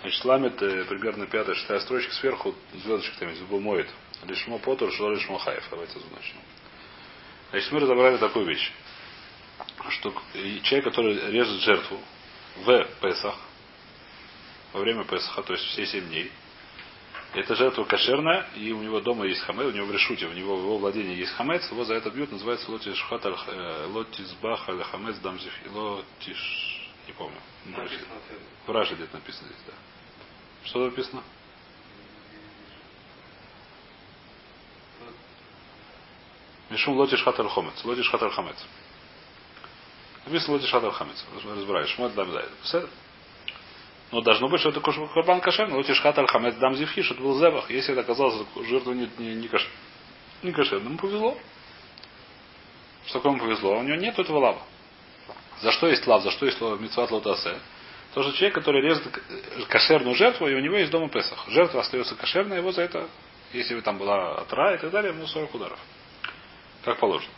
Значит, ламит э, примерно пятая, шестая строчка сверху, звездочек там есть, моет. Лишмо потор, что лишмо хаев. Давайте начнем. Значит, мы разобрали такую вещь, что человек, который режет жертву в Песах, во время Песаха, то есть все семь дней, эта жертва кошерная, и у него дома есть хамец, у него в решуте, у него в его владении есть хамец, его за это бьют, называется лотиш хат э, лотис бах аль хамец дамзих, лотиш, не помню. В Раше где-то написано здесь, да. Что написано? Мишум лотиш хатар хомец. Лотиш хатар хамец. Написано лотиш хатар хамец. Разбираешь. Шмот дам зайд. Но должно быть, что это курбан кашер, но лотиш хатар хамец дам зивхи, что это был зебах. Если это оказалось жертва не, не, не, каш, не повезло. Что такому повезло? У него нет этого лава. За что есть лав, за что есть митцват лотасе? То, что человек, который режет кошерную жертву, и у него есть дома Песах. Жертва остается кошерной, его за это, если бы там была отра и так далее, ему 40 ударов. Как положено.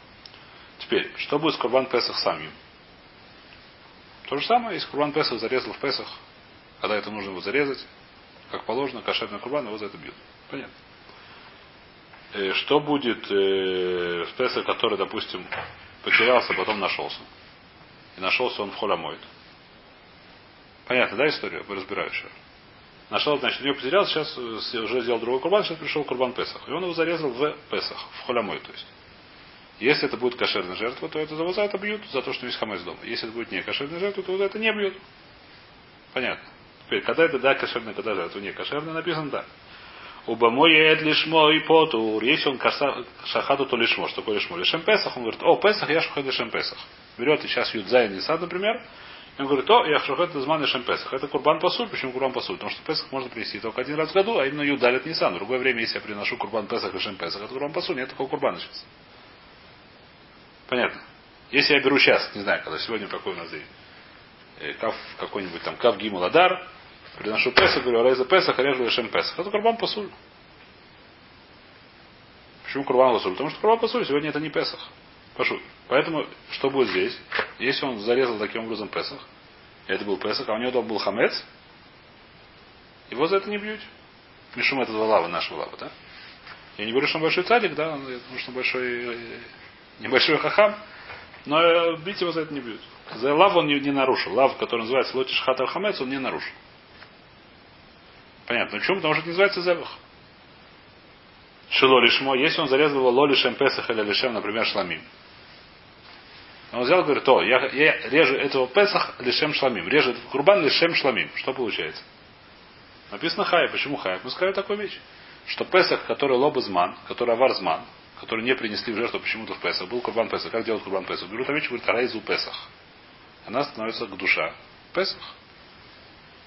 Теперь, что будет с Курбан Песах самим? То же самое, если Курбан Песах зарезал в Песах, когда это нужно его зарезать, как положено, кошерный Курбан, его за это бьют. Понятно. Э, что будет э, в Песах, который, допустим, потерялся, потом нашелся? И нашелся он в Холямойд. Понятно, да, история? Вы разбираете. Нашел, значит, у него потерялся, сейчас уже сделал другой курбан, сейчас пришел курбан Песах. И он его зарезал в Песах, в Холямой, то есть. Если это будет кошерная жертва, то это за это бьют, за то, что есть хамец дома. Если это будет не кошерная жертва, то за это не бьют. Понятно. Теперь, когда это да кошерная, когда жертва не кошерная, написано да. Убамой лишмо и потур. Если он шахаду, то лишмо. Что такое лишмо? Лишем Песах. Он говорит, о, Песах, я шахад лишем Песах. Берет и сейчас Юдзай Нисад, например, и он говорит, о, я шахад зман лишем Песах. Это курбан пасуль. Почему курбан пасуль? Потому что Песах можно принести только один раз в году, а именно Юдалит Нисан. В другое время, если я приношу курбан Песах лишем Песах, это курбан пасуль. Нет такого курбана сейчас. Понятно. Если я беру сейчас, не знаю, когда сегодня какой у нас день, э, кав, какой-нибудь там Кав Гимуладар, приношу Песах, говорю, Рейза Песах, режу Лешем Песах. Это Курбан Пасуль. Почему Курбан Пасуль? Потому что Курбан Пасуль сегодня это не Песах. Пашу. Поэтому, что будет здесь? Если он зарезал таким образом Песах, это был Песах, а у него был Хамец, его за это не бьют. Мишум это два лавы, нашего лавы, да? Я не говорю, что он большой цадик, да, потому что он большой э, небольшой хахам, но э, бить его за это не бьют. За лав он не, не нарушил. Лав, который называется лотиш хатар хамец, он не нарушил. Понятно. Почему? Потому что это называется зебах. Шило лишмо, если он зарезал его лолишем песах или лишем, например, шламим. Он взял и говорит, то, я, я режу этого песах лишем шламим. Режет курбан лишем шламим. Что получается? Написано хай. Почему хай? Мы сказали такую вещь. Что песах, который лобызман, который аварзман, которые не принесли в жертву почему-то в Песах. Был Курбан Песах. Как делать Курбан Песах? Берут овечку, говорит, Райзу Песах. Она становится к душа. Песах.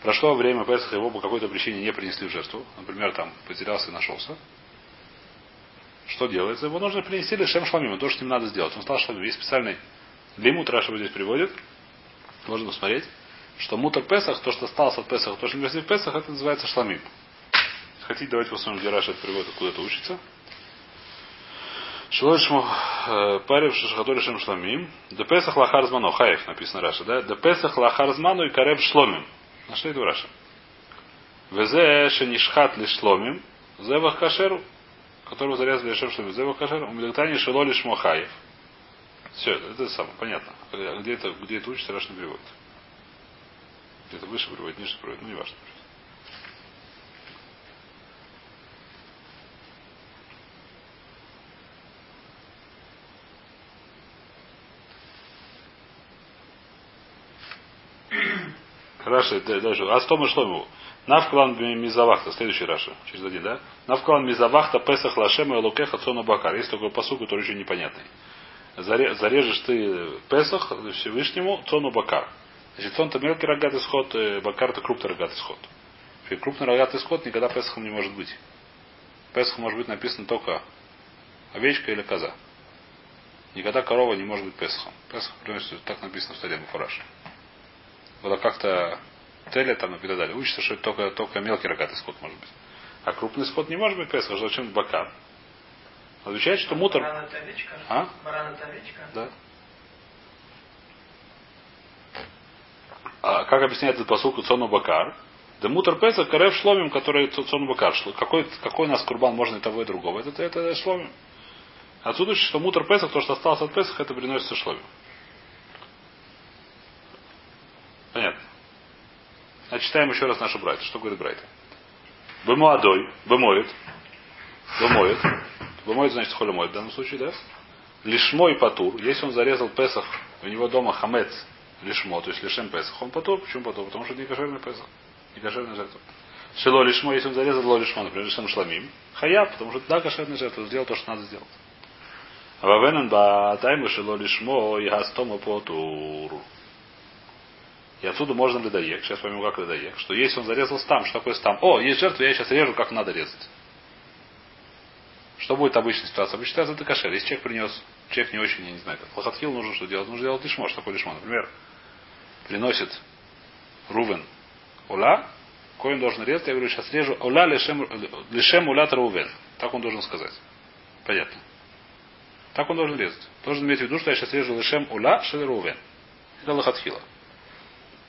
Прошло время Песаха, его по какой-то причине не принесли в жертву. Например, там потерялся и нашелся. Что делается? Его нужно принести лишем шламим. То, что с ним надо сделать. Он стал шламим. Есть специальный лимут, Раша здесь приводит. Можно посмотреть. Что мутер Песах, то, что осталось от Песаха, то, что не принесли в Песах, это называется шламим. Хотите, давайте посмотрим, где Раша это приводит, откуда это учится. Шилошму э, парив шашхадори шем шламим. Де песах лахар зману. Хаев написано Раша, да? Де песах лахар и карев шломим. Нашли это в Раша. Везе шенишхат ли шломим. Зевах кашеру. Которого зарезали шем шломим. Зевах кашеру. Умилектани шило лишь мохаев. Все, это самое, понятно. Где это, где это учится, Раша не переводит. Где-то выше приводит, ниже приводит, ну не важно. Раши, дальше. А что мы шло ему? נפקא לן מוזבחת, следующий Раши, через один, да? Навклан мизавахта פסח לה' אלוקיך צאן ובקר. Есть такой פסוק, который еще непонятный. Зарежешь ты песах Всевышнему צאן ובקר. Значит, צאן это мелкий рогатый скот, э, בקר это крупный рогатый скот. Крупный рогатый скот никогда песахом не может быть. Песах может быть написано только овечка или коза. Никогда корова не может быть песахом. Песах, так написано в Таре Муфараш было как-то теля там и так далее. Учится, что только, только мелкий рогатый скот может быть. А крупный скот не может быть Песах, зачем бакар? Отвечает, что мутор... А? Да. А как объясняет этот посылку Цону Бакар? Да мутор Песах, карев шломим, который цон бакар. Какой, какой у нас курбан можно и того, и другого? Это, это, это шломим. Отсюда, что мутор Песах, то, что осталось от Песах, это приносится шломим. Понятно. А читаем еще раз нашу братья. Что говорит братья? Бемуадой, бемоет, бемоет. Бемоет, значит, холя моет в данном случае, да? Лишмой патур. Если он зарезал Песах, у него дома хамец лишмо, то есть лишем Песах, он патур. Почему патур? Потому что это не кошерный Песах. Не кошерная жертва. Шило лишмо, если он зарезал ло лишмо, например, лишем шламим. Хая, потому что да, кошерная жертва, сделал то, что надо сделать. А вавенен ба тайму шило лишмо и хастома потур. И отсюда можно ледоек. Сейчас поймем, как ледоек. Что если он зарезал стам, что такое стам? О, есть жертва, я сейчас режу, как надо резать. Что будет обычная ситуация? Обычная ситуация это кошер. Если человек принес, человек не очень, я не знаю, как нужно что делать? Нужно делать лишмо. Что такое лишмо? Например, приносит Рувен Ула, Коин должен резать, я говорю, сейчас режу Ула лишем, лишем улят Рувен. Так он должен сказать. Понятно. Так он должен резать. Должен иметь в виду, что я сейчас режу лишем ула шел Рувен. Это лохатхила.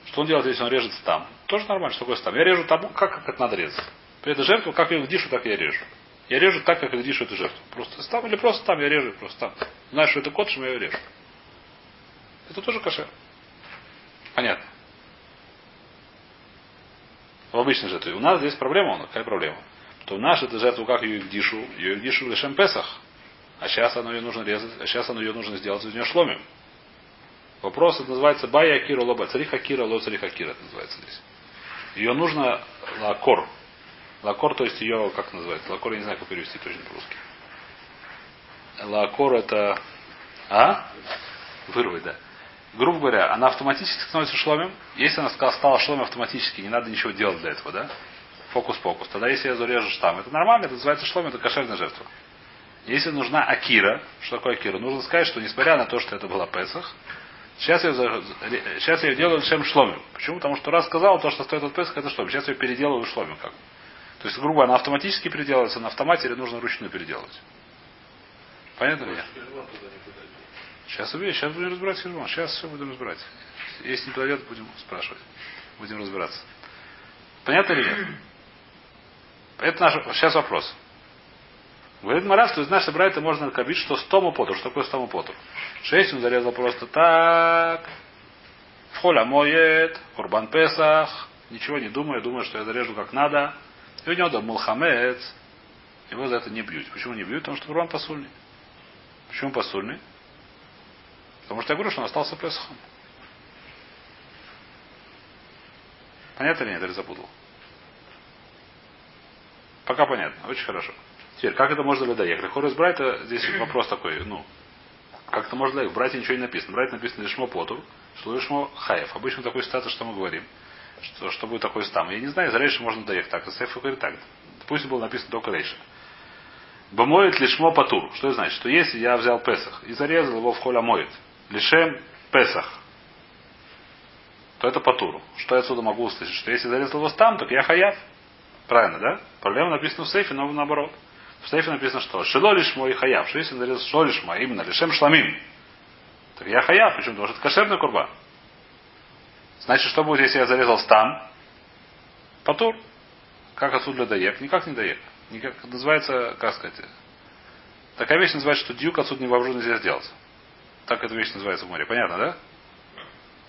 Что он делает, если он режет там? Тоже нормально, что такое стам. Я режу там, как, как это надо резать. При этой жертве, как я их дишу, так я режу. Я режу так, как их дишу эту жертву. Просто там или просто там я режу, просто там. Знаешь, что это кот, что я ее режу. Это тоже кошер. Понятно. В обычной жертве. У нас здесь проблема, какая проблема? То у нас эта жертва, как ее дишу, ее дишу лишь Песах. А сейчас оно ее нужно резать, а сейчас оно ее нужно сделать из нее шломим. Вопрос это называется бая акира лоба. Цариха кира ло цариха кира это называется здесь. Ее нужно лакор. Лакор, то есть ее, как называется? Лакор, я не знаю, как перевести точно по-русски. Лакор это... А? Вырвать, да. Грубо говоря, она автоматически становится шломем. Если она стала шломем автоматически, не надо ничего делать для этого, да? Фокус-покус. Тогда если я зарежу штамм, это нормально, это называется шломем, это кошерная жертва. Если нужна акира, что такое акира? Нужно сказать, что несмотря на то, что это была Песах, Сейчас я, сейчас я делаю шем шломим. Почему? Потому что раз сказал, то, что стоит от Песах, это шломим. Сейчас я ее переделываю шломим как бы. То есть, грубо, она автоматически переделывается, на автомате или нужно ручную переделывать. Понятно ли? Сейчас увидим, сейчас будем разбирать хижбон. Сейчас все будем разбирать. Если не подойдет, будем спрашивать. Будем разбираться. Понятно нет? Это наш... Сейчас вопрос. Говорит Марав, что нашей брайта можно кабить, что стому поту. Что такое стому поту? Шесть он зарезал просто так. В холя моет, Курбан Песах. Ничего не думаю, думаю, что я зарежу как надо. У него дом Мулхамец. Его за это не бьют. Почему не бьют? Потому что Курбан посульный. Почему посульный? Потому что я говорю, что он остался Песахом. Понятно или нет? Или запутал? Пока понятно. Очень хорошо. Теперь, как это можно ледоек? Хорес Брайта, здесь вопрос такой, ну, как это можно ледоек? В Брайте ничего не написано. В Брайте написано лишмо потур, что лишмо хаев. Обычно такой ситуация, что мы говорим. Что, что будет такой стам. Я не знаю, за рейши можно доехать так. А Сейф говорит так. Пусть было написано только рейши. Бомоет лишмо патур. Что это значит? Что если я взял Песах и зарезал его в холя моет, лишем Песах, то это патуру. Что я отсюда могу услышать? Что если зарезал его стам, так я хаяв. Правильно, да? Проблема написана в сейфе, но наоборот. В сейфе написано, что шило лишь мой хаяв. Что если зарезал шило лишь мой, именно лишем шламим. Так я хаяв, почему? Потому что это кошерный курба. Значит, что будет, если я зарезал стан? Патур. Как отсюда доек? Никак не доек. Никак, называется, как сказать, такая вещь называется, что дюк отсюда невооружен нельзя сделать. Так эта вещь называется в море. Понятно, да?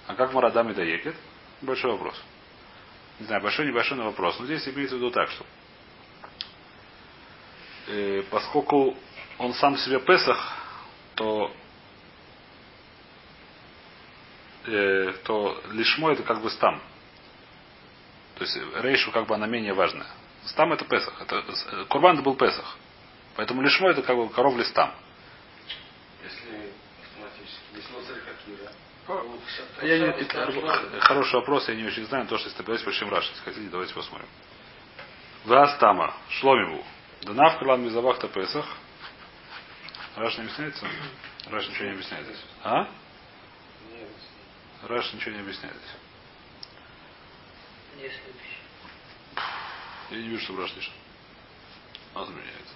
А как Марадам и доекет? Большой вопрос. Не знаю, большой, небольшой, но вопрос. Но здесь имеется в виду так, что э, поскольку он сам себе Песах, то э, то лишмо это как бы стам. То есть рейшу как бы она менее важная. Стам это Песах. Это, э, Курбан это был Песах. Поэтому лишмо это как бы коров листам. Если автоматически, если он Кира, я не, это, хороший вопрос, я не очень знаю, то, что если давайте почему Раши, если хотите, давайте посмотрим. Вастама, Шломиву, Данав Крилан Мизавахта Песах. Раш не объясняется? Раш ничего не объясняет здесь. А? Раш ничего не объясняет. Я не вижу, что Раш лишь. Он меняется.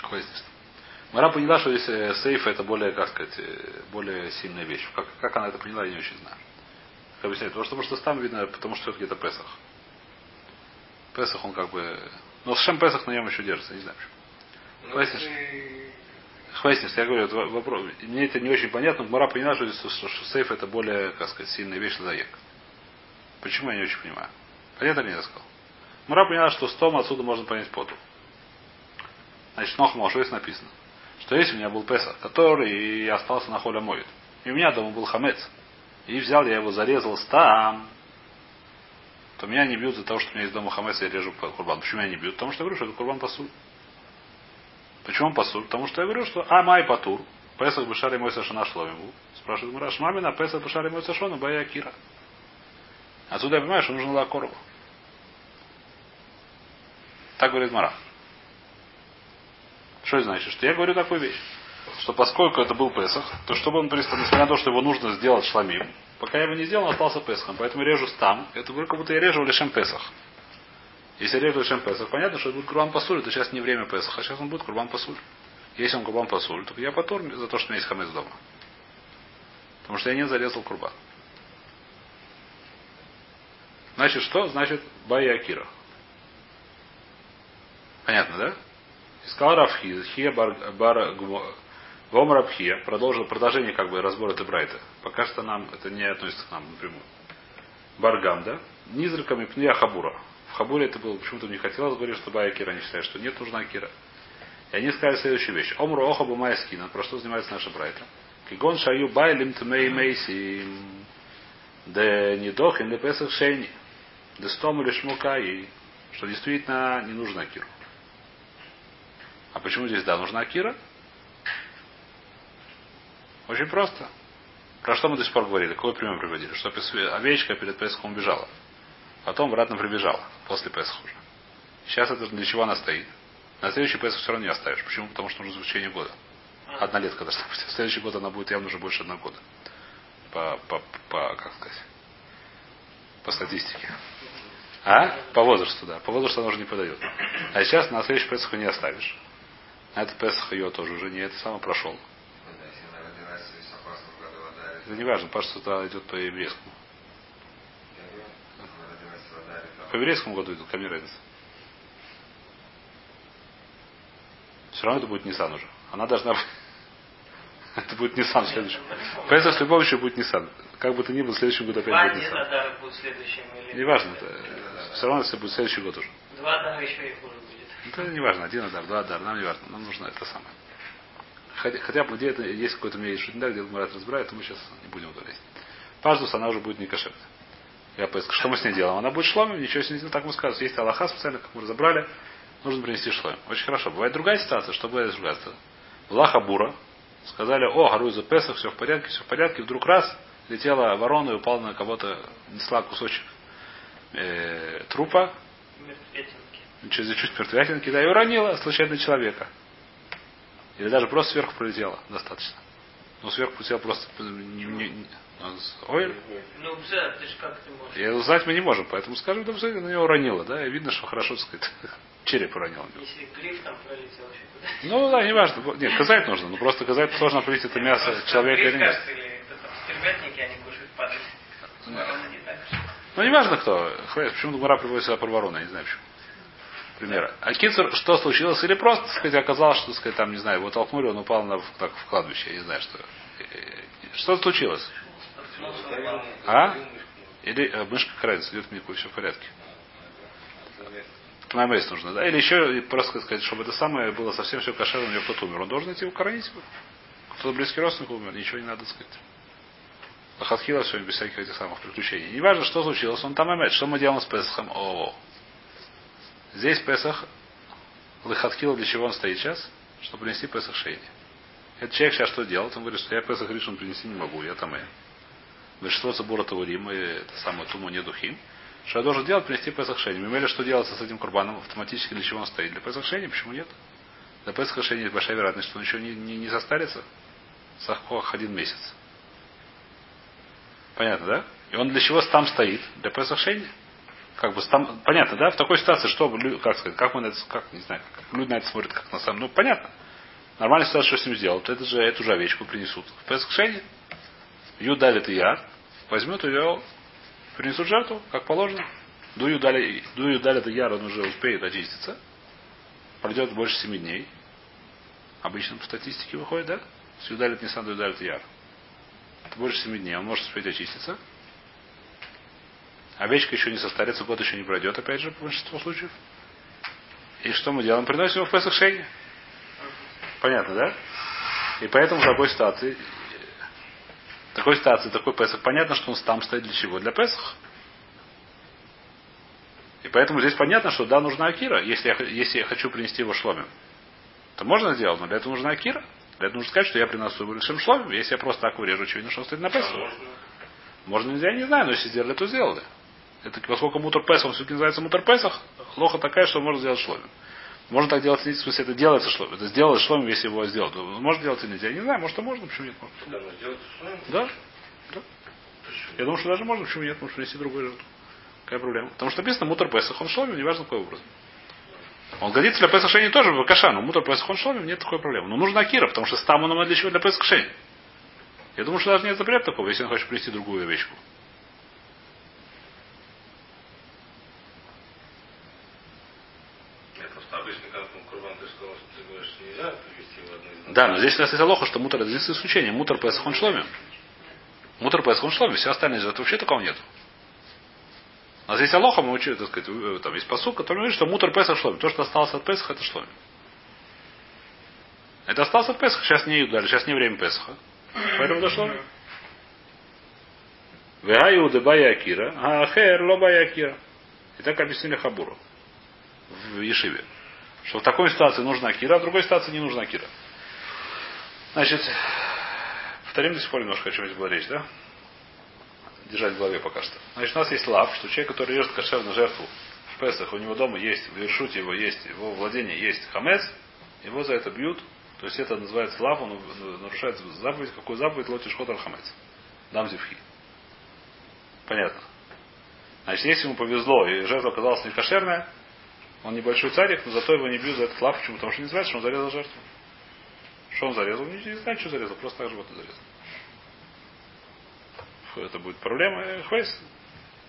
Какой здесь? Мара поняла, что здесь сейф это более, как сказать, э, более сильная вещь. Как, как она это поняла, я не очень знаю. Как объясняет? Потому что, потому что там видно, потому что это где-то Песах. Песах он как бы... Ну, Шем Песах на нем еще держится, не знаю почему. Хвастишь? Хвастишь, я говорю, вопрос. Мне это не очень понятно, но Мара поняла, что, что, что сейф это более, как сказать, сильная вещь заек. Почему я не очень понимаю? Понятно я сказал? Мара поняла, что с Том отсюда можно понять поту. Значит, Нохма, что здесь написано? Что если у меня был Песах, который остался на холе моет, и у меня дома был хамец, и взял я его, зарезал там, то меня не бьют за то, что у меня есть дома хамец, и я режу курбан. Почему меня не бьют? Потому что я говорю, что это курбан пасуль. Почему он пасуль? Потому что я говорю, что а май патур, Песах бешари мой сашана шломиму. Спрашивает Мураш, мамина, Песах бешари мой сашона, бая кира. Отсюда я понимаю, что нужно лакорову. Так говорит Мара. Что это значит? Что я говорю такую вещь. Что поскольку это был Песах, то чтобы он пристал, несмотря на то, что его нужно сделать шламим, пока я его не сделал, он остался Песахом. Поэтому режу там. Это как будто я режу лишем Песах. Если я режу лишем Песах, понятно, что это будет Курбан Пасуль, это сейчас не время Песаха, а сейчас он будет Курбан Пасуль. Если он Курбан Пасуль, то я потор за то, что у меня есть хамец дома. Потому что я не зарезал Курбан. Значит, что? Значит, Бая. Понятно, да? И сказал Рафхи, Хия бар, бар Гом Рабхия, продолжил продолжение как бы разбора Тебрайта. Пока что нам это не относится к нам напрямую. Баргам, да? Низраками пния Хабура. В Хабуре это было, почему-то не хотелось говорить, что Бая Кира не считает, что нет, нужна Кира. И они сказали следующую вещь. Омру Охабу Майя Скина, про что занимается наша Брайта. Кигон Шаю Байлим Тмей Мейси Де Нидох и Непесах Шейни. Де Стому Лишмука и что действительно не нужна Киру. А почему здесь да, нужна Кира? Очень просто. Про что мы до сих пор говорили? Какой пример приводили? Что овечка перед Песхом убежала. Потом обратно прибежала. После Песха уже. Сейчас это для чего она стоит? На следующий Песах все равно не оставишь. Почему? Потому что нужно заключение года. Одна летка должна быть. В следующий год она будет явно уже больше одного года. По, по, по, как сказать, по статистике. А? По возрасту, да. По возрасту она уже не подает. А сейчас на следующий Песах не оставишь. На этот Песах ее тоже уже не это самое прошел. Это не важно, потому что туда идет по еврейскому. она родилась в Адаре, По еврейскому году идут, ко мне разница. Все равно это будет Nissan уже. Она должна быть... Это будет Nissan следующий. Песах с любовью еще будет Nissan. Как бы то ни было, в следующем году Два опять будет дня Nissan. Адара будет следующим или... Неважно. Это... Все равно это будет следующий год уже. Два Адара еще и хуже будет. Это не важно, один удар, два удар, нам не важно, нам нужно это самое. Хотя, хотя бы где это есть какой-то у меня есть шутиндар, где Марат разбирает, то мы сейчас не будем удалять. Паждус, она уже будет не кошерная. Я поиск, что мы с ней делаем? Она будет шломим, ничего с ней не сделаем, так мы скажем. Есть Аллаха специально, как мы разобрали, нужно принести шломим. Очень хорошо. Бывает другая ситуация, что бывает другая ситуация. Была хабура, сказали, о, горую за Песах, все в порядке, все в порядке. Вдруг раз, летела ворона и упала на кого-то, несла кусочек э, трупа, Мертвятинки. через чуть мертвятинки, да, и уронила случайно человека. Или даже просто сверху пролетела, достаточно. Ну, сверху пролетела просто... Не, не- не- Ой, Ну, Бза, ты же как ты можешь? и узнать мы не можем, поэтому скажем, да, на нее уронила, да, и видно, что хорошо, так сказать, череп уронил. Если гриф там пролетел вообще куда Ну, да, не важно. Нет, казать нужно, но просто казать сложно определить, это мясо человека или нет. Ну, не важно кто. Почему Гура приводит сюда про ворону, я не знаю почему. Примера. А Кицер, что случилось? Или просто, так сказать, оказалось, что, так сказать, там, не знаю, его толкнули, он упал на, так, в кладбище, я не знаю, что. Что случилось? А? Или э, мышка крайность, идет в мику, все в порядке. Тмаймейс нужно, да? Или еще просто сказать, чтобы это самое было совсем все кошерно, у него кто-то умер. Он должен идти укоронить его. Кто-то близкий родственник умер, ничего не надо сказать. Лохатхила все без всяких этих самых приключений. Не важно, что случилось, он там имеет. Что мы делаем с Песахом? О, здесь Песах Лохатхила для чего он стоит сейчас? Чтобы принести Песах Шейни. Этот человек сейчас что делает? Он говорит, что я Песах решен принести не могу, я там и. Большинство Цабура Таурим и это самое Туму не духим. Что я должен делать? Принести Песах Шейни. Мы имели, что делается с этим курбаном автоматически, для чего он стоит? Для Песах Шейни, почему нет? Для Песаха Шейни есть большая вероятность, что он еще не, не, не состарится. Сахкох один месяц. Понятно, да? И он для чего там стоит? Для Песах Шейни. Как бы там, понятно, да? В такой ситуации, что, как сказать, как мы на это, как, не знаю, как люди на это смотрят, как на самом, ну, понятно. Нормальная ситуация, что с ним сделают, это же эту же овечку принесут в Песах Шейни. Ю дали ты яр, возьмет ее, принесут жертву, как положено. До Ю дали, до Ю дали ты яр, он уже успеет очиститься. Пройдет больше семи дней. Обычно по статистике выходит, да? С Юдалит Нисан до Юдалит Яр. Это больше семи дней, он может успеть очиститься. Овечка еще не состарится, год еще не пройдет, опять же, в большинстве случаев. И что мы делаем? Приносим его в Песах Шейни. Понятно, да? И поэтому в такой ситуации, в такой ситуации, такой Песах, понятно, что он там стоит для чего? Для Песах. И поэтому здесь понятно, что да, нужна Акира, если я, если я хочу принести его шломим. То можно сделать, но для этого нужна Акира. Для этого нужно сказать, что я приношу его лишим шломим. Если я просто так урежу, очевидно, что он стоит на Песах. Можно нельзя, я не знаю, но если сделали, то сделали. Это поскольку мутор Песах, он все-таки называется мутор Песах, лоха такая, что можно сделать шломим. Можно так делать, в смысле, это делается шломим. Это сделать шломим, если его сделать. Можно делать или нельзя. Я не знаю, может, и можно, почему нет. Можно. Да? Да. Я думаю, что даже можно, почему нет, можно принести другую жертву. Какая проблема? Потому что написано мутор Песах, он шломим, неважно какой образ. Он годится для Песах Шени тоже в Каша, но мутор Песах он шломим, нет такой проблемы. Но нужна Акира, потому что там он для чего для Песах Шени. Я думаю, что даже нет запрета такого, если он хочет принести другую овечку. Да, но здесь у нас есть алоха, что мутор это здесь исключение. Мутор Песах он шломим. Мутор Песах он шломим. Все остальные это вообще такого нет. У нас есть алоха, мы учили, так сказать, там есть посуд, который говорит, что мутор Песах шломим. То, что осталось от Песаха, это шломим. Это осталось от Песаха, сейчас не дали, сейчас не время Песаха. Поэтому дошло. Веаю дебая Акира, а хер лобая Акира. И так объяснили Хабуру в Ешиве. Что в такой ситуации нужна Акира, а в другой ситуации не нужна Акира. Значит, повторим до сих пор немножко, о чем здесь была речь, да? Держать в голове пока что. Значит, у нас есть лав, что человек, который режет кошер на жертву в Песах, у него дома есть, в Иршуте его есть, его владение есть хамец, его за это бьют, то есть это называется лав, он нарушает заповедь, какую заповедь лотиш хотар хамец. Дам зевхи. Понятно. Значит, если ему повезло, и жертва оказалась не кошерная, он небольшой царик, но зато его не бьют за этот лав. Почему? Потому что не знает, что он зарезал жертву. Что он зарезал? Не, не знает, что зарезал, просто так животное зарезал. Фу, это будет проблема. Э, Хвейс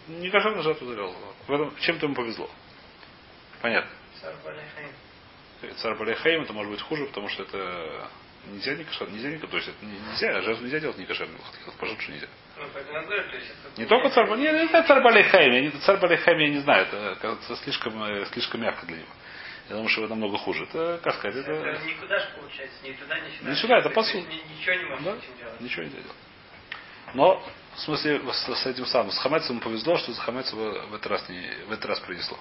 не кошерно жертву зарезал. В этом чем-то ему повезло. Понятно. Царь Балехаим это может быть хуже, потому что это нельзя не кошер, нельзя не то есть это нельзя, жертву нельзя делать не кошерно. Пожалуйста, что нельзя. Не только царь не, не, не царь Балехаим, царь Балехаим я не знаю, это кажется слишком, э, слишком мягко для него. Я думаю, что это намного хуже. Это, как сказать, это... это никуда же получается, ни туда, ни сюда. Не сюда, это посуд. Ничего не можно да? делать. Ничего нельзя делать. Но, в смысле, с, с этим самым, с Хамецом повезло, что с Хамецом в этот раз, не, в этот раз принесло.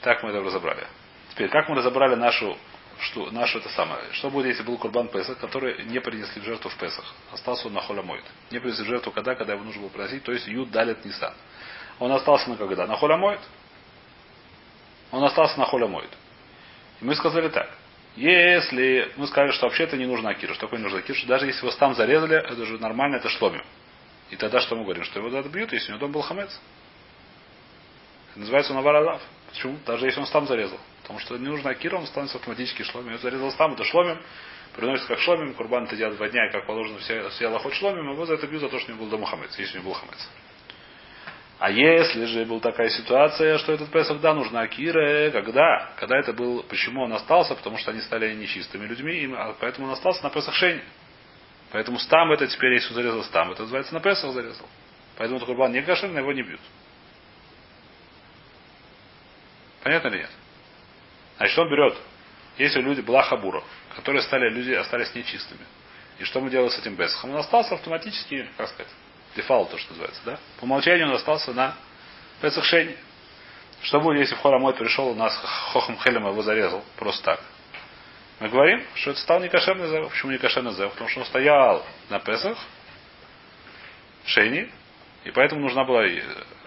Так мы это разобрали. Теперь, как мы разобрали нашу, что, нашу это самое. Что будет, если был Курбан Песах, который не принесли в жертву в Песах? Остался он на Холямойд. Не принесли в жертву когда, когда его нужно было приносить, то есть Юд Далит Нисан. Он остался на когда? На Холямойд. Он остался на Холямойд. И мы сказали так. Если мы сказали, что вообще это не нужно Акиру, что такое не нужно Акиру, даже если его там зарезали, это же нормально, это шломим. И тогда что мы говорим? Что его тогда бьют, если у него дом был хамец. Это называется он аваралав. Почему? Даже если он там зарезал. Потому что не нужно Акира, он становится автоматически шломим. Если зарезал там, это шломим. Приносится как шломим, курбан это делает два дня, и как положено все, все лохот шломим, его за это бьют за то, что у него был дома хамец, если у него был хамец. А если же была такая ситуация, что этот Песах, да, нужна Акира, когда? Когда это был, почему он остался? Потому что они стали нечистыми людьми, а поэтому он остался на Песах Шень. Поэтому стам это теперь, если зарезал стам, это называется на Песах зарезал. Поэтому этот курбан не кошерный, его не бьют. Понятно или нет? Значит, он берет, если люди была хабура, которые стали, люди остались нечистыми. И что мы делаем с этим Бесахом? Он остался автоматически, как сказать, дефалт, то, что называется, да? По умолчанию он остался на Песах Шейне. Что будет, если в Хорамой пришел, у нас Хохам Хелем его зарезал, просто так? Мы говорим, что это стал некошерный зев. Почему некошерный зев? Потому что он стоял на Песах, Шейни, и поэтому нужна была,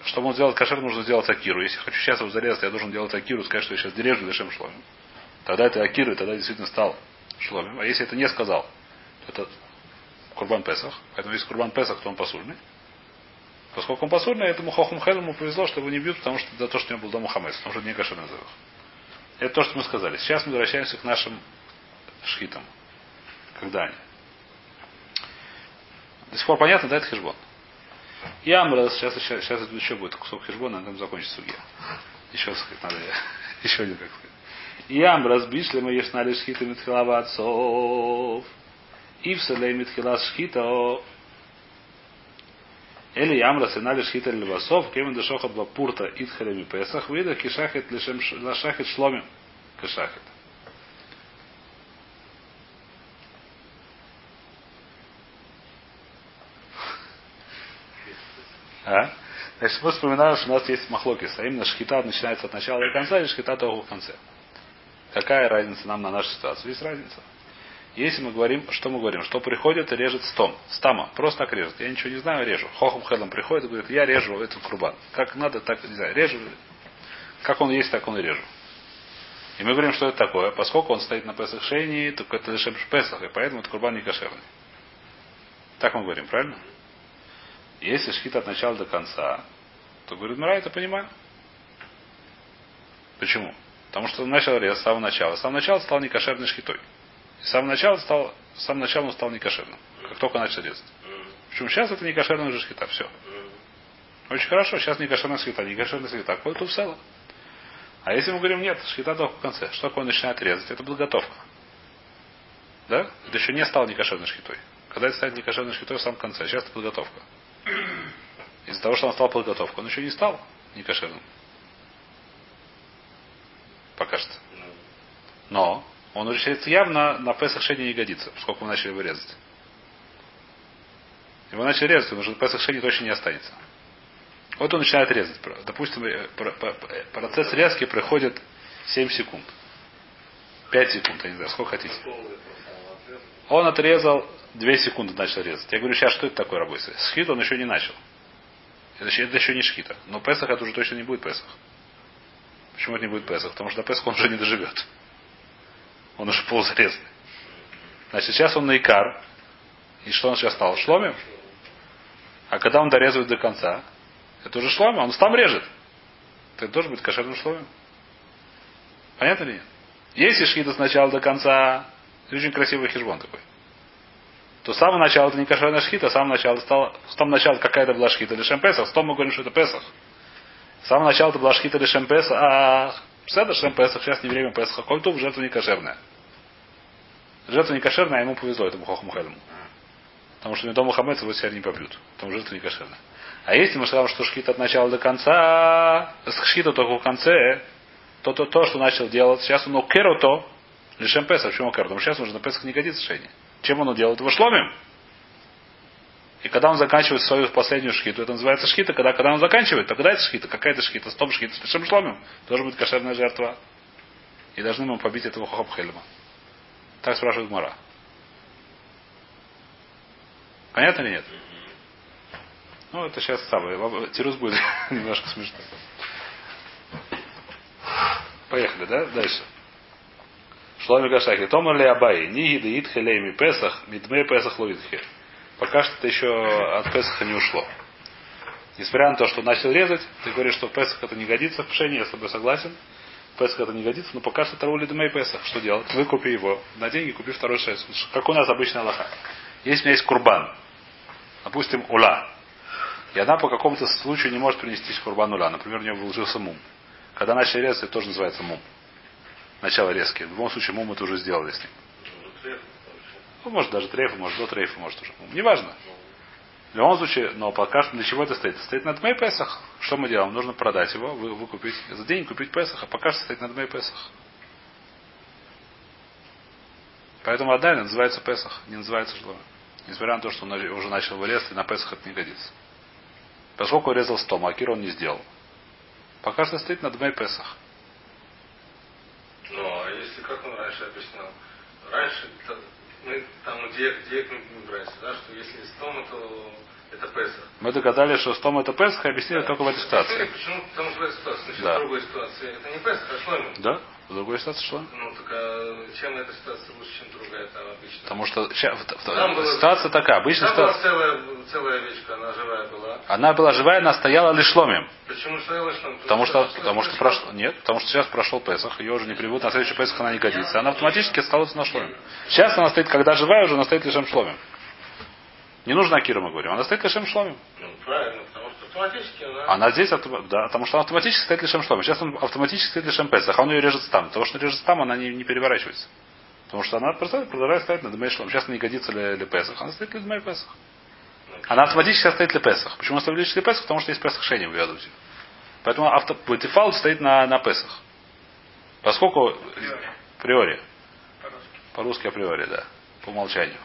чтобы он сделал кошер, нужно сделать Акиру. Если хочу сейчас его зарезать, я должен делать Акиру, сказать, что я сейчас дережу Лешем Шломим. Тогда это Акира, тогда действительно стал Шломим. А если это не сказал, то это Курбан Песах. Поэтому если Курбан Песах, то он посульный. Поскольку он посульный, этому Хохум Хелему повезло, что его не бьют, потому что за то, что у него был дома Хамес, потому что не кошерный завах. Это то, что мы сказали. Сейчас мы возвращаемся к нашим шхитам. Когда они? До сих пор понятно, да, это хижбон. И Амрас, сейчас, сейчас, сейчас еще будет кусок хижбона, а там закончится судья. Еще сказать надо, еще один как сказать. И Амрас бишлема ешнали шхита митхилава отцов. И в селе митхила шхита Эли Ямра сенали шхита левасов, кемен дешохат вапурта итхалеми песах, вида кишахет лишем лашахет шломим кишахет. А? Значит, мы вспоминаем, что у нас есть махлокис, а именно шхита начинается от начала до конца, или шхита только в конце. Какая разница нам на нашу ситуацию? Есть разница. Если мы говорим, что мы говорим, что приходит и режет стом, стама, просто так режет. Я ничего не знаю, режу. Хохом хедом приходит и говорит, я режу этот курбан. Как надо, так не знаю, режу. Как он есть, так он и режу. И мы говорим, что это такое. Поскольку он стоит на Песах шейни, то это лишь Песах, и поэтому это курбан не кошерный. Так мы говорим, правильно? Если шхит от начала до конца, то говорит, Мира, это понимаю. Почему? Потому что он начал рез с самого начала. С самого начала стал некошерной шхитой. С самого начала стал, с самого начала он стал некошерным. Как только начал резать. Почему сейчас это некошерная уже шхита. Все. Очень хорошо. Сейчас некошерная шхита. Некошерная шхита. Какой тут цело. А если мы говорим, нет, шхита только в конце. Что такое он начинает резать? Это подготовка. Да? Это еще не стал некошерной шхитой. Когда это станет некошерной шхитой в самом конце. Сейчас это подготовка. Из-за того, что он стал подготовкой, он еще не стал некошерным. Пока что. Но он уже явно на Песах Шени не годится, поскольку мы начали его резать. Его начали резать, уже на Песах Шени точно не останется. Вот он начинает резать. Допустим, э, процесс резки проходит 7 секунд. 5 секунд, я не знаю, сколько хотите. Он отрезал 2 секунды начал резать. Я говорю, сейчас что это такое работает? Схит он еще не начал. Это это еще не шхита. Но Песах это уже точно не будет Песах. Почему это не будет Песах? Потому что до Песаха он уже не доживет. Он уже полузарезанный. Значит, сейчас он на Икар. И что он сейчас стал? Шломим? А когда он дорезывает до конца, это уже шломим, он там режет. Это тоже будет кошерным шломим. Понятно ли нет? Если шхита с начала до конца, очень красивый хижбон такой то с самого начала это не кошерная шхита, с самого начала стало, с самого начала какая-то была шхита или шемпесах, с том мы говорим, что это Песах. С самого начала это была шхита или шемпесах, а Седа шемпесах, сейчас не время Песаха, кольтув жертва не кошерная. Жертва не кошерная, а ему повезло, этому Хохму Хедому. Потому что дома хамец его теперь не побьют. Потому жертва не кошерная. А если мы скажем, что шхита от начала до конца, шхита только в конце, то то, то что начал делать, сейчас он окерото, лишь Песах, почему окерото? Потому что сейчас уже на Песах не годится шейни. Чем он делает? Его шломим. И когда он заканчивает свою последнюю шхиту, это называется шхита, когда, когда он заканчивает, то когда это шхита? Какая это шхита? Стоп шхита, с большим шломим. Должен быть кошерная жертва. И должны мы побить этого хохопхельма. Так спрашивает Мара. Понятно или нет? Ну, это сейчас самое. Тирус будет немножко смешно. Поехали, да? Дальше. Шломи Гашахи. Томар ли Абай. Ниги да итхе ми Песах, мидме Песах ловитхе. Пока что это еще от Песаха не ушло. Несмотря на то, что начал резать, ты говоришь, что Песах это не годится в пшене, я с тобой согласен. Песах это не годится, но пока что это роли Дмей Песах. Что делать? Выкупи его. На деньги купи второй шесть. Как у нас обычно Аллаха. Если у меня есть курбан, допустим, ула, и она по какому-то случаю не может принести курбан ула. Например, у нее вложился мум. Когда начали резать, это тоже называется мум начало резки. В любом случае, мум это уже сделали с ним. Ну, может, даже трейфа, может, до трейфа, может уже. Неважно. В любом случае, но пока что для чего это стоит? Стоит на Дмей Песах. Что мы делаем? Нужно продать его, вы, выкупить, за деньги купить Песах, а пока что стоит на Дмей Песах. Поэтому одна называется Песах, не называется шлома. Несмотря на то, что он уже начал вырезать, и на Песах это не годится. Поскольку резал 100, а Кир он не сделал. Пока что стоит на Дмей Песах. Ну, а если, как он раньше объяснял, раньше мы там где, где мы брать, да, что если стома, то Это Песах. Мы догадались, что Стома это Песах, и объяснили только в этой ситуации. Почему? Потому что в этой ситуации. Значит, Да. другой ситуации. Это не Песах, а Шломим. Да? В другой ситуации что? Ну, так а чем эта ситуация лучше, чем другая там обычно? Потому что в- Там было- ситуация такая, обычная Там была ситуация. целая, целая овечка, она живая была. Она была живая, она стояла лишь ломим. Почему стояла Шломим? Потому что, потому что прошло, нет, потому что сейчас прошел Песах, ее уже не приведут, на следующий Песах она не годится. Она автоматически становится на шломе. Сейчас она стоит, когда живая, уже она стоит лишем шломе. Не нужно Акиру, мы говорим, она стоит лишем шломе. Ну, правильно, потому что автоматически она... Она здесь, да, потому что она автоматически стоит лишем шломе. Сейчас он автоматически стоит лишем Песах, а он ее режет там. Потому что режет там, она не, не переворачивается. Потому что она продолжает стоять на Дмей Шлом. Сейчас она не годится для, для Песах, она стоит для Дмей Песах. Она автоматически стоит для Песах. Почему она стоит для Песах? Потому что есть Песах Шени в Ядуте. Поэтому авто, по дефолту стоит на, на Песах. Поскольку априори. По-русски. По-русски априори, да. По умолчанию.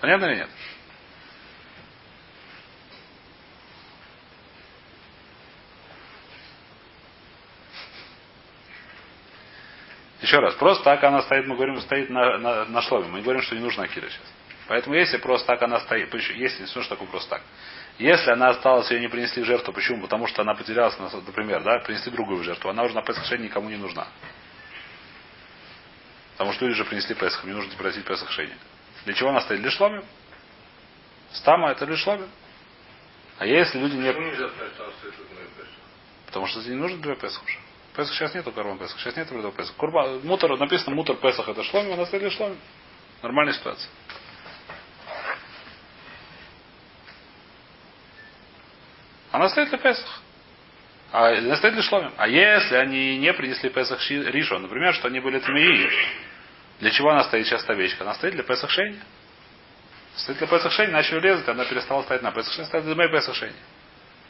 Понятно или нет? Еще раз, просто так она стоит, мы говорим, стоит на, на, на шломе. Мы не говорим, что не нужно акира сейчас. Поэтому если просто так она стоит, если, что ж такое просто так. Если она осталась, ее не принесли в жертву, почему? Потому что она потерялась, на- например, да, принесли другую в жертву, она уже на Песах Шени никому не нужна. Потому что люди же принесли Песах, мне нужно просить Песах Шени. Для чего она стоит? Для шломи. Стама это для шломи. А если люди не... Потому что это не нужно для Песах уже. Песах сейчас нету Карбан Песах, сейчас нету вредов Песах. Курба, мутор, написано мутор Песах это шломи, она стоит для шломи. Нормальная ситуация. Она стоит для Песах. А для шломим. А если они не принесли Песах Ришу, например, что они были тмии, для чего она стоит сейчас овечка? Она стоит для Песах Шени. Стоит для Песах Шени, начали резать, она перестала стоять на Песах Шени, стоит для моей Песах Шени.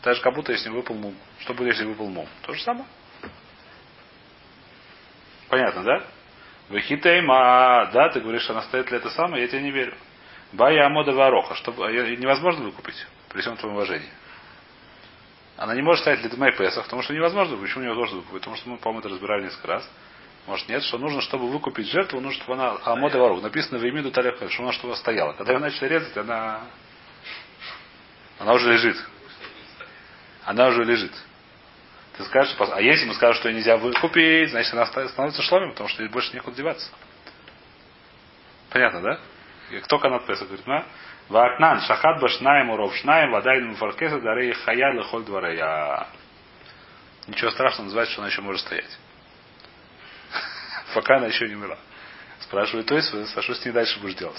Так же, как будто если выпал мум. Что будет, если выпал мум? То же самое. Понятно, да? Вахитейма, да, ты говоришь, она стоит для это самое, я тебе не верю. Бая Амода Вароха, чтобы ее невозможно выкупить, при всем твоем уважении. Она не может стоять для Дмей Песах, потому что невозможно. Почему невозможно выкупить? Потому что мы, по-моему, это разбирали несколько раз. Может, нет, что нужно, чтобы выкупить жертву, нужно, чтобы она Амода Варух. Написано в Емиду Талехэ, что она чтобы стояла. Когда ее начали резать, она она уже лежит. Она уже лежит. Ты скажешь, а если мы скажем, что ее нельзя выкупить, значит она ста- становится шломим, потому что ей больше некуда деваться. Понятно, да? И кто канат Песа говорит, на? Ватнан, шахат башнаем, уров шнаем, вадайну фаркеса, дарей хая лехоль дворая. Ничего страшного, называется, что она еще может стоять. Пока она еще не умерла. Спрашивает, то есть, а что с ней дальше будешь делать?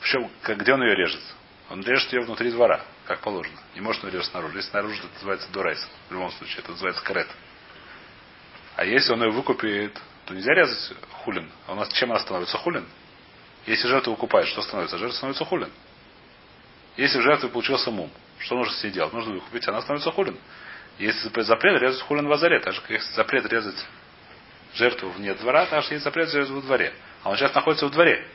В чем, как, где он ее режет? Он режет ее внутри двора, как положено. Не может он режет снаружи. Если снаружи, это называется дурайс. В любом случае, это называется карет. А если он ее выкупит, то нельзя резать хулин. А у нас чем она становится хулин? Если жертву выкупает, что становится? Жертва становится хулин. Если в жертве получился мум, что нужно с ней делать? Нужно выкупить, она становится хулин. Если запрет- резать хулин в азаре, так же, как запрет резать жертву вне двора, так же есть запрет резать во дворе. А он сейчас находится в дворе.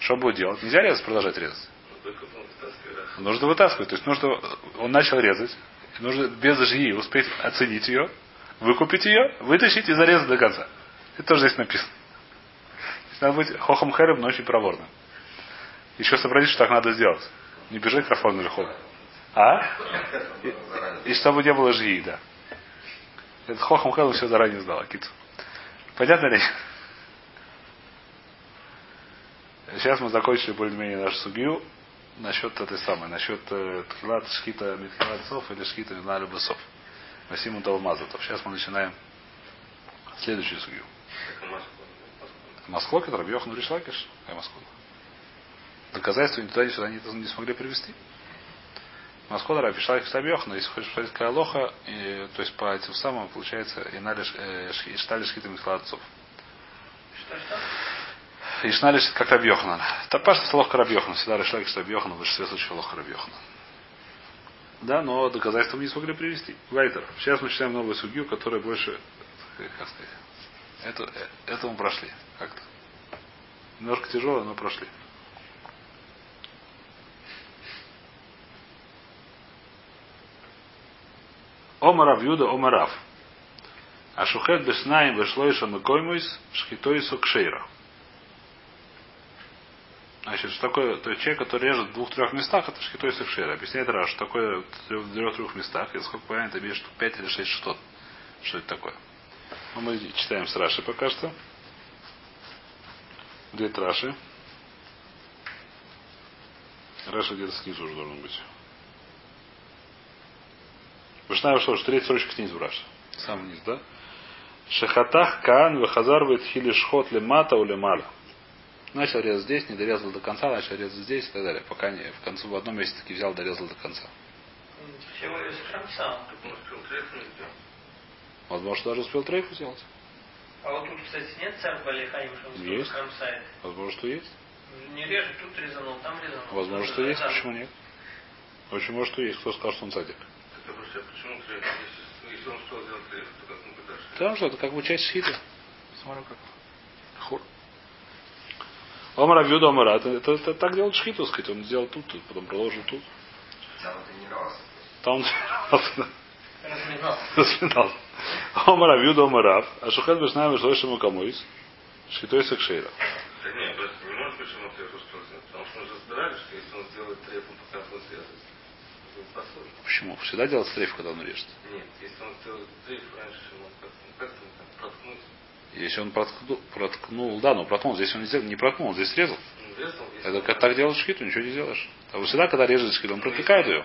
Что будет делать? Нельзя резать, продолжать резать. Нужно вытаскивать. То есть нужно, он начал резать. Нужно без жги успеть оценить ее, выкупить ее, вытащить и зарезать до конца. Это тоже здесь написано. То есть Надо быть хохом хэром, но очень проворным. Еще сообразить, что так надо сделать. Не бежать к Лехону. А? И, и чтобы не было жги, да. Это хохом хэром все заранее знал, Акицу. Понятно ли? Сейчас мы закончили более-менее нашу судью насчет этой самой, насчет э, тхилат шхита митхилат сов или шхита миднали басов. Васиму Талмазатов. Сейчас мы начинаем следующую судью. Москва. Который Рабьехан Ришлакиш, а Москва. Доказательства ни туда, ни сюда не, не смогли привести. Москва, Раби Шлакиш Рабьехан, если хочешь посмотреть какая лоха, и, то есть по этим самым получается и нали штали шхита митхилат сов. Что-что? Ишна лишь как Рабьехана. Тапаш это лох Рабьехана. Всегда решали, что Рабьехана в большинстве случаев лох Рабьехана. Да, но доказательства мы не смогли привести. Вайтер. Сейчас мы читаем новую судью, которая больше... Как сказать? Это, э, это мы прошли. Как-то. Немножко тяжело, но прошли. Омарав Юда, Омарав. Ашухет бешнаем вешлойша мекоймуис, шхитойсу кшейра. Значит, что такое, то есть человек, который режет в двух-трех местах, это шхитой севшира. Объясняет раз, что такое в трех-трех местах, и сколько понятно, это штук 5 или 6 штот. Что это такое? Ну, мы читаем с Раши пока что. Это Раши? Раши где-то снизу уже должен быть. Вышная что, что третья строчка снизу Раши. Сам вниз, да? שחתך כאן וחזר והתחיל לשחוט למטה ולמעלה. Начал резать здесь, не дорезал до конца, начал резать здесь и так далее. Пока не в концу в одном месте таки взял, дорезал до конца. Всего лишь конца. Возможно, даже успел трейфу сделать. А вот тут, кстати, нет צער בעלי חיים, что он Есть. кромсает. Возможно, что есть. Не режет, тут резанул, там резанул. Возможно, что есть. Почему нет? Очень может, что есть. Кто скажет, что он садик. Просто почему трейф? Если, если он что сделал трейф, то как мы? Потому что это как бы часть шхиты. Смотрю как. Хур. Омар Авьюда Омара. Это, это, это так делает шхиту, сказать. Он сделал тут, тут, потом продолжил тут. Там это не раз. Там он Разминал. распинался. Омар Авьюда Омарав. А Шухет Бешнаем Шлойшему Камуис. Шхитой Секшейра. Так нет, просто не может быть, что он. Потому что мы же разбирали, что если он сделает он пока он связывается. Почему? Всегда делает стрейф, когда он режет. Нет, если он сделает трейф раньше, чем он как ну, проткнуть. Если он проткнул, проткнул да, но проткнул. Здесь он не, сделал- не проткнул, он здесь. Ну, резал, если Это как так делаешь шхиту, ничего не сделаешь. А вы всегда, когда режет шхиту, он протыкает ее.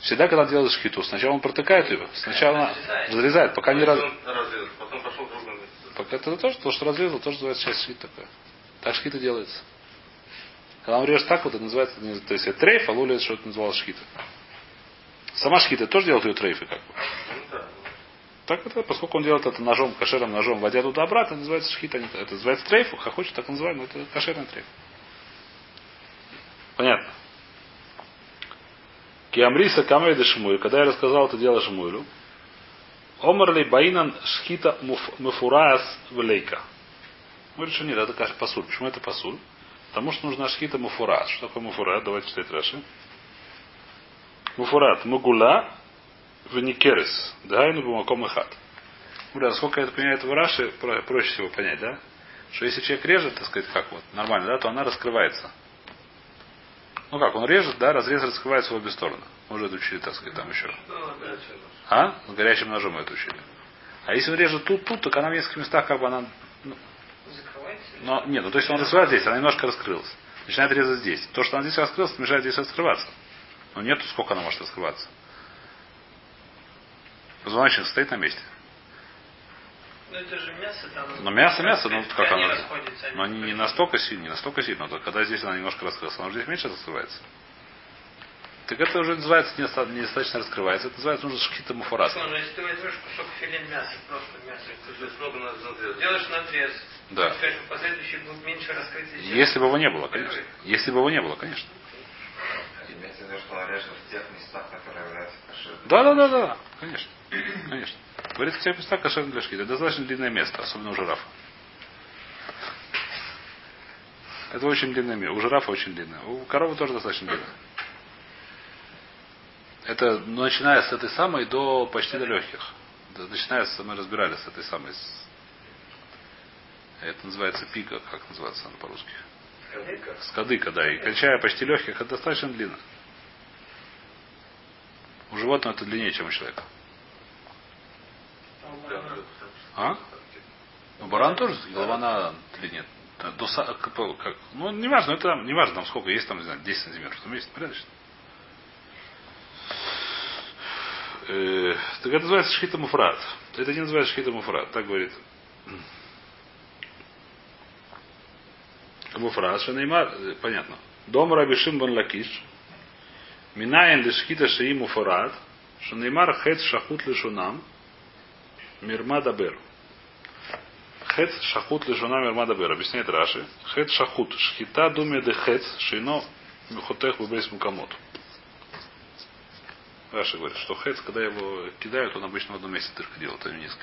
Всегда, когда делаешь шхиту, сначала он протыкает ее. Сначала разрезает, пока не раз... Разрезал, потом пошел в другом месте. Пока это тоже, то, что разрезал, тоже называется часть шхита такое. Так шхита делается. Когда он режет так, вот это называется, то есть это трейф, а лули, что это называлось шхита. Сама шхита тоже делает ее трейфы, как бы. Так это, поскольку он делает это ножом, кошерным ножом, водя туда обратно, это называется шхита. Это называется трейфу, как хочет, так называем, это кошерный трейф. Понятно. Киамриса камейда Шмуэль, когда я рассказал это дело Шмуэлю, Омарли Баинан Шхита Муфурас Влейка. Говорит, что нет, это пасуль. Почему это пасуль? Потому что нужна шхита муфурат. Что такое муфурат? Давайте читать Раши. Муфурат. Мугула веникерес. Дайну бумаком и хат. Бля, сколько это понимает в Раши, про- проще всего понять, да? Что если человек режет, так сказать, как вот, нормально, да, то она раскрывается. Ну как, он режет, да, разрез раскрывается в обе стороны. Мы уже это учили, так сказать, там еще. Ну, да. А? С горячим ножом мы это учили. А если он режет тут, тут, так она в нескольких местах как бы она... ну, Закрывается? но, нет, ну то есть он раскрывает здесь, она немножко раскрылась. Начинает резать здесь. То, что она здесь раскрылась, мешает здесь раскрываться. Но нету, сколько она может раскрываться. Позвоночник стоит на месте. Ну, это же мясо там. Но мясо, мясо, ну как оно. Но они не настолько сильно, не настолько сильно. Но когда здесь она немножко раскрылась, она уже здесь меньше раскрывается. Так это уже называется недостаточно раскрывается. Это называется нужно шкита муфурат. Слушай, если ты возьмешь кусок филе мяса, просто мясо, надрезать. делаешь надрез, Да. то, скажем, последующий будет меньше раскрытия. Если бы его не было, конечно. Если бы его не было, конечно. Имеется в виду, что он режет в тех местах, которые являются кошерными. Да, да, да, да, конечно. Конечно. Говорит, в тех местах кошерные для шкита. Это достаточно длинное место, особенно у жирафа. Это очень длинное место. У жирафа очень длинное. У коровы тоже достаточно длинное. Это ну, начиная с этой самой до почти до легких. Начиная с, мы разбирали с этой самой. с- это называется пика, как называется она по-русски. С кадыка, да. И кончая почти легких, это достаточно длинно. У животного это длиннее, чем у человека. А? Ну, баран тоже, голова на длине. Да, До, как, ну, не важно, это там, не важно, там сколько есть, там, не знаю, 10 сантиметров. Там есть, порядочно. Э, так это называется шхита муфрат. Это не называется шхита муфрат, так говорит. Муфрат, что Неймар, э, понятно. אמר רבי שמעון בן לקיש. מניין לשחיטה שהיא מפורעת. שנאמר חץ שחוט לשונם. מרמה דבר. חץ שחוט לשונם מרמה דבר. Объясняет Раши. חץ שחוט. שחיטה דומיא דחץ. שאינו מחתך בב' מקומות. Раши говорит, что хет, когда его кидают, он обычно в одном месте дырка делает, а не низко.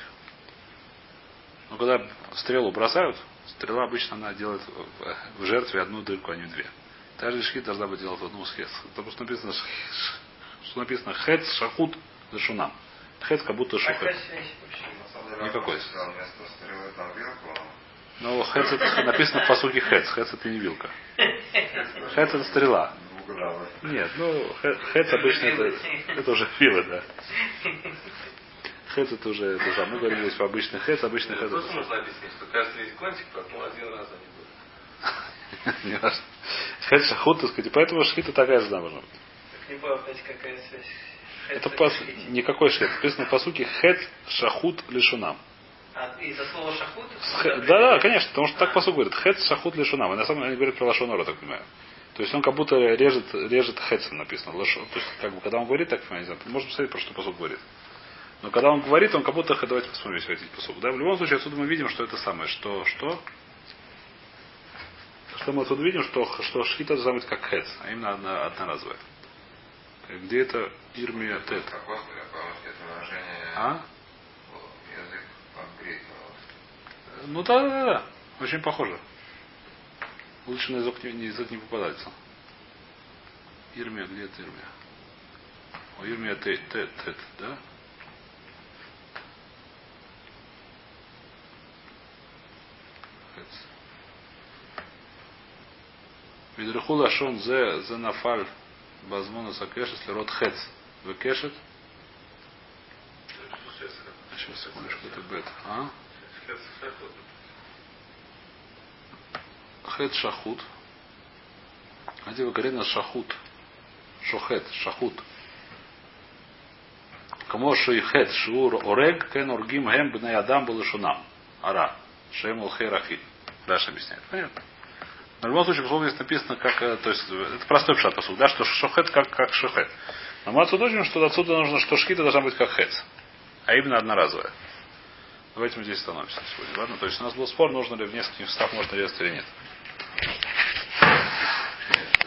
Но когда стрелу бросают, стрела обычно она делает в- жертве одну дырку, а не две. Та же шхит должна быть делать одну хет. Потому что написано, что написано хет шахут лишунам. Хет как будто А шухет. деле, Никакой. он сказал, вместо стрелы там вилку, Но хец это написано по сути хец. Хец это не вилка. Хет это стрела. Нет, ну, хе- хет обычно это, это уже филы, да. Хет это уже, это же, мы говорим здесь по обычный хет, обычный хет. Просто можно объяснить, что каждый весь кончик проткнул один раз, а не. Не важно. Шахут, так сказать, и поэтому шхита такая же должна быть. Так не опять какая связь. Это пас... никакой шхет. Написано по сути хет шахут лишунам. А из-за слова шахут? Да, да, конечно, потому что так посуд говорит. Хет шахут лишунам. И на самом деле они говорят про лошонора, так понимаю. То есть он как будто режет, режет хетсом написано. Лошо. То есть, как бы, когда он говорит, так понимаю, не знаю, можно посмотреть, про что посуд говорит. Но когда он говорит, он как будто, давайте посмотрим, если хотите посуд. Да? В любом случае, отсюда мы видим, что это самое, что, что, что мы отсюда видим, что, что шхита должна быть как хец, а именно одна, одноразовая. Где это Ирмия Тет? А? Ну да, да, да. Очень похоже. Лучше на язык не, язык не попадается. Ирмия, где это Ирмия? О, Ирмия Тет, Тет, Тет, да? Хец. Видруху лашон зе, зе нафаль базмона сакешет слерот хец. Векешет. Сейчас, секундочку, это бет. А? Хет шахут. А где вы на шахут? Шохет, шахут. Кому ши хет шур орег кен оргим хем бней адам был шунам. Ара. Шем улхерахи. Дальше объясняет. Понятно. Но в любом случае, пословно здесь написано, как, э, то есть, это простой пшат посуд, да, что шохет как, как шохет. Но мы отсюда учим, что отсюда нужно, что шхита должна быть как хет. А именно одноразовая. Давайте мы здесь остановимся сегодня. Ладно? То есть у нас был спор, нужно ли в нескольких местах можно резать или нет.